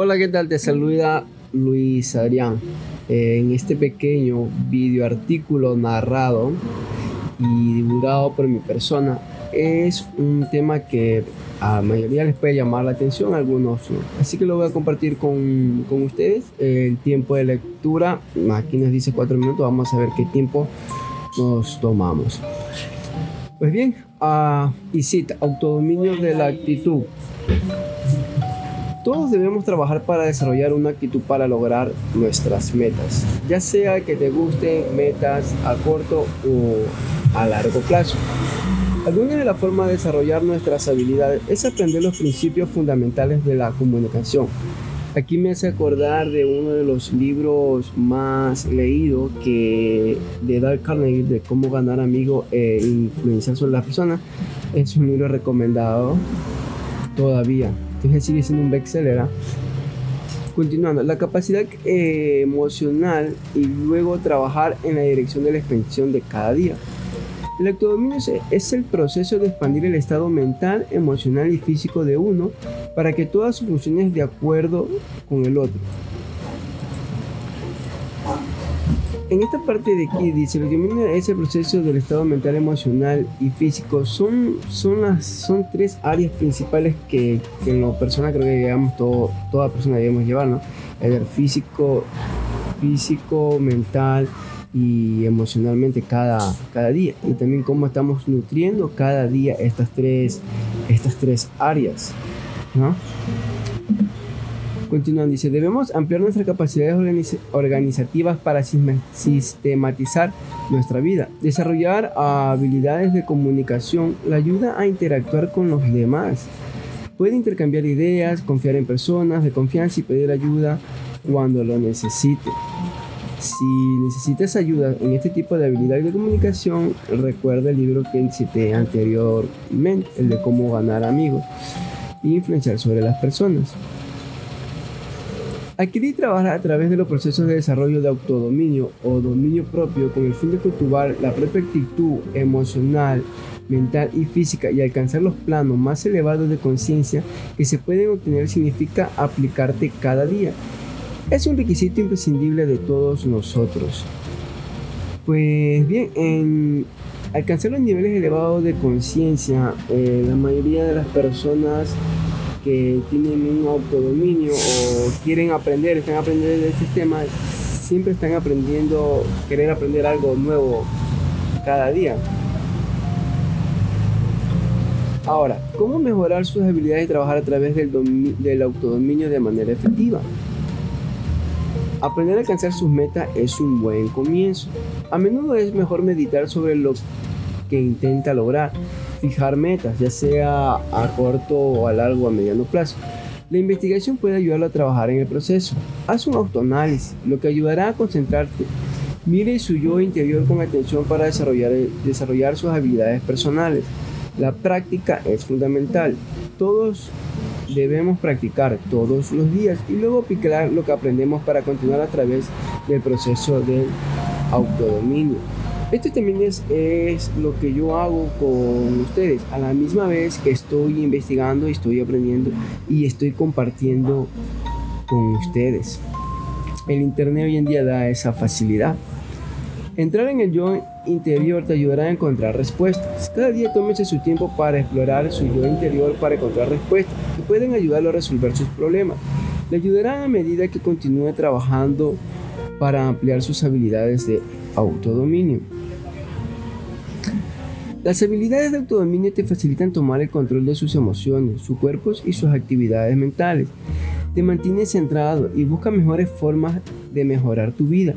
Hola, ¿qué tal? Te saluda Luis Adrián. En este pequeño video artículo narrado y divulgado por mi persona es un tema que a la mayoría les puede llamar la atención, a algunos no. Así que lo voy a compartir con, con ustedes. El tiempo de lectura, aquí nos dice cuatro minutos, vamos a ver qué tiempo nos tomamos. Pues bien, uh, y cita, autodominio de la actitud. Todos debemos trabajar para desarrollar una actitud para lograr nuestras metas, ya sea que te gusten metas a corto o a largo plazo. Alguna de las formas de desarrollar nuestras habilidades es aprender los principios fundamentales de la comunicación. Aquí me hace acordar de uno de los libros más leídos que de Dale Carnegie de cómo ganar amigos e influenciar sobre las personas. Es un libro recomendado todavía. Sigue siendo un bestseller. ¿ah? Continuando, la capacidad eh, emocional y luego trabajar en la dirección de la expansión de cada día. El autodominio es el proceso de expandir el estado mental, emocional y físico de uno para que todas sus funciones de acuerdo con el otro. En esta parte de aquí dice, el autodominio es el proceso del estado mental, emocional y físico. Son, son, las, son tres áreas principales que, que en lo personal creo que digamos todo, toda persona debemos llevar, ¿no? El físico, físico, mental y emocionalmente cada, cada día y también cómo estamos nutriendo cada día estas tres, estas tres áreas. ¿no? Continuando, dice, debemos ampliar nuestras capacidades organizativas para sistematizar nuestra vida. Desarrollar habilidades de comunicación la ayuda a interactuar con los demás. Puede intercambiar ideas, confiar en personas de confianza y pedir ayuda cuando lo necesite. Si necesitas ayuda en este tipo de habilidad de comunicación, recuerda el libro que cité anteriormente, el de cómo ganar amigos e influenciar sobre las personas. Adquirir y trabajar a través de los procesos de desarrollo de autodominio o dominio propio con el fin de cultivar la propia actitud emocional, mental y física y alcanzar los planos más elevados de conciencia que se pueden obtener significa aplicarte cada día es un requisito imprescindible de todos nosotros. Pues bien, en alcanzar los niveles elevados de conciencia, eh, la mayoría de las personas tienen un autodominio o quieren aprender, están aprendiendo de este sistema, siempre están aprendiendo, querer aprender algo nuevo cada día. Ahora, ¿cómo mejorar sus habilidades de trabajar a través del, del autodominio de manera efectiva? Aprender a alcanzar sus metas es un buen comienzo. A menudo es mejor meditar sobre lo que intenta lograr, fijar metas, ya sea a corto o a largo o a mediano plazo. La investigación puede ayudarlo a trabajar en el proceso. Haz un autoanálisis, lo que ayudará a concentrarte. Mire su yo interior con atención para desarrollar, desarrollar sus habilidades personales. La práctica es fundamental. Todos debemos practicar todos los días y luego aplicar lo que aprendemos para continuar a través del proceso del autodominio. Esto también es, es lo que yo hago con ustedes, a la misma vez que estoy investigando, estoy aprendiendo y estoy compartiendo con ustedes. El Internet hoy en día da esa facilidad. Entrar en el yo interior te ayudará a encontrar respuestas. Cada día tómese su tiempo para explorar su yo interior para encontrar respuestas que pueden ayudarlo a resolver sus problemas. Le ayudarán a medida que continúe trabajando para ampliar sus habilidades de autodominio. Las habilidades de autodominio te facilitan tomar el control de sus emociones, sus cuerpos y sus actividades mentales. Te mantiene centrado y busca mejores formas de mejorar tu vida.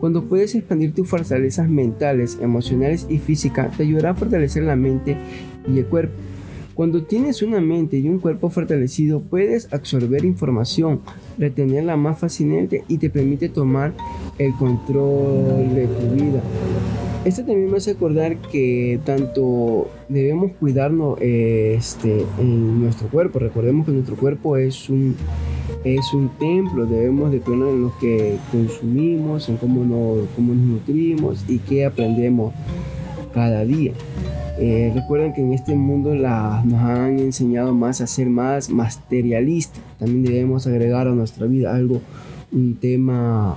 Cuando puedes expandir tus fortalezas mentales, emocionales y físicas, te ayudará a fortalecer la mente y el cuerpo. Cuando tienes una mente y un cuerpo fortalecido, puedes absorber información, retenerla más fácilmente y te permite tomar el control de tu vida. Esto también me hace acordar que tanto debemos cuidarnos este, en nuestro cuerpo. Recordemos que nuestro cuerpo es un es un templo, debemos de en lo que consumimos, en cómo nos, cómo nos nutrimos y qué aprendemos cada día. Eh, recuerden que en este mundo la, nos han enseñado más a ser más materialista. También debemos agregar a nuestra vida algo, un tema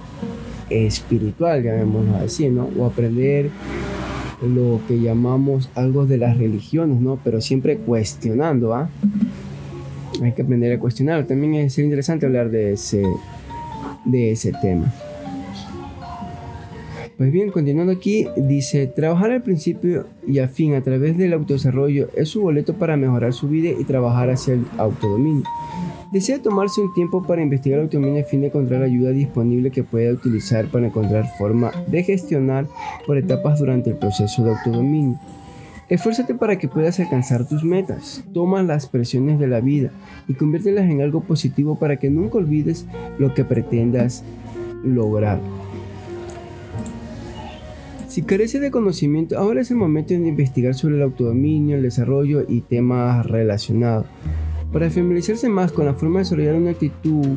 espiritual, llamémoslo así, ¿no? O aprender lo que llamamos algo de las religiones, ¿no? Pero siempre cuestionando, ¿ah? Hay que aprender a cuestionar. También es interesante hablar de ese, de ese tema. Pues bien, continuando aquí, dice, trabajar al principio y a fin a través del autodesarrollo es su boleto para mejorar su vida y trabajar hacia el autodominio. Desea tomarse un tiempo para investigar el autodominio a fin de encontrar ayuda disponible que pueda utilizar para encontrar forma de gestionar por etapas durante el proceso de autodominio. Esfuérzate para que puedas alcanzar tus metas. Toma las presiones de la vida y conviértelas en algo positivo para que nunca olvides lo que pretendas lograr. Si carece de conocimiento, ahora es el momento de investigar sobre el autodominio, el desarrollo y temas relacionados. Para familiarizarse más con la forma de desarrollar una actitud,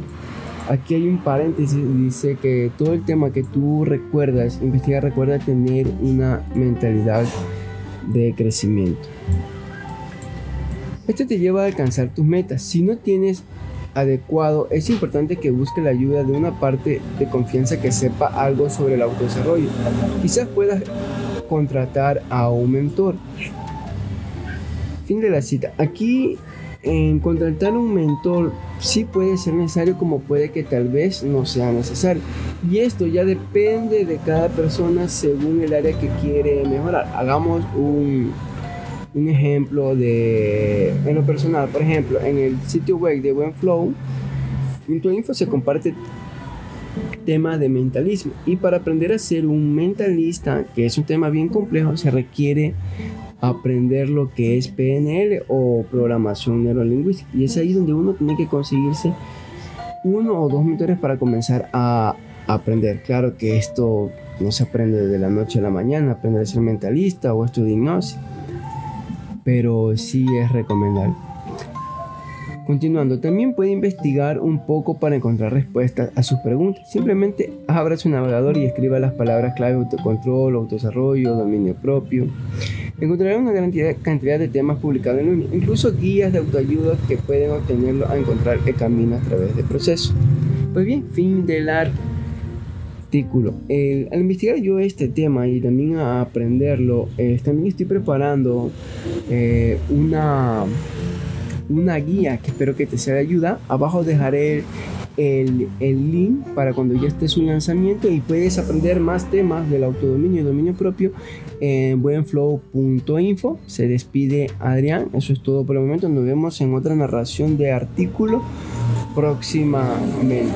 aquí hay un paréntesis, dice que todo el tema que tú recuerdas, investiga, recuerda tener una mentalidad de crecimiento. Esto te lleva a alcanzar tus metas. Si no tienes adecuado, es importante que busque la ayuda de una parte de confianza que sepa algo sobre el autodesarrollo. Quizás puedas contratar a un mentor. Fin de la cita. Aquí en contratar un mentor sí puede ser necesario como puede que tal vez no sea necesario. Y esto ya depende de cada persona según el área que quiere mejorar. Hagamos un, un ejemplo de, en lo personal, por ejemplo, en el sitio web de Buenflow.info se comparte tema de mentalismo y para aprender a ser un mentalista, que es un tema bien complejo, se requiere aprender lo que es PNL o programación neurolingüística y es ahí donde uno tiene que conseguirse uno o dos mentores para comenzar a aprender. Claro que esto no se aprende de la noche a la mañana, aprender a ser mentalista o estudiar hipnosis pero sí es recomendable. Continuando, también puede investigar un poco para encontrar respuestas a sus preguntas. Simplemente abra su navegador y escriba las palabras clave autocontrol, autodesarrollo, dominio propio. Encontrará una gran cantidad de temas publicados en línea, incluso guías de autoayuda que pueden obtenerlo a encontrar el camino a través del proceso. Pues bien, fin del arte al investigar yo este tema y también a aprenderlo, eh, también estoy preparando eh, una, una guía que espero que te sea de ayuda. Abajo dejaré el, link para cuando ya esté su lanzamiento y puedes aprender más temas del autodominio y dominio propio en buenflow.info. Se despide Adrián, eso es todo por el momento. Nos vemos en otra narración de artículo próximamente.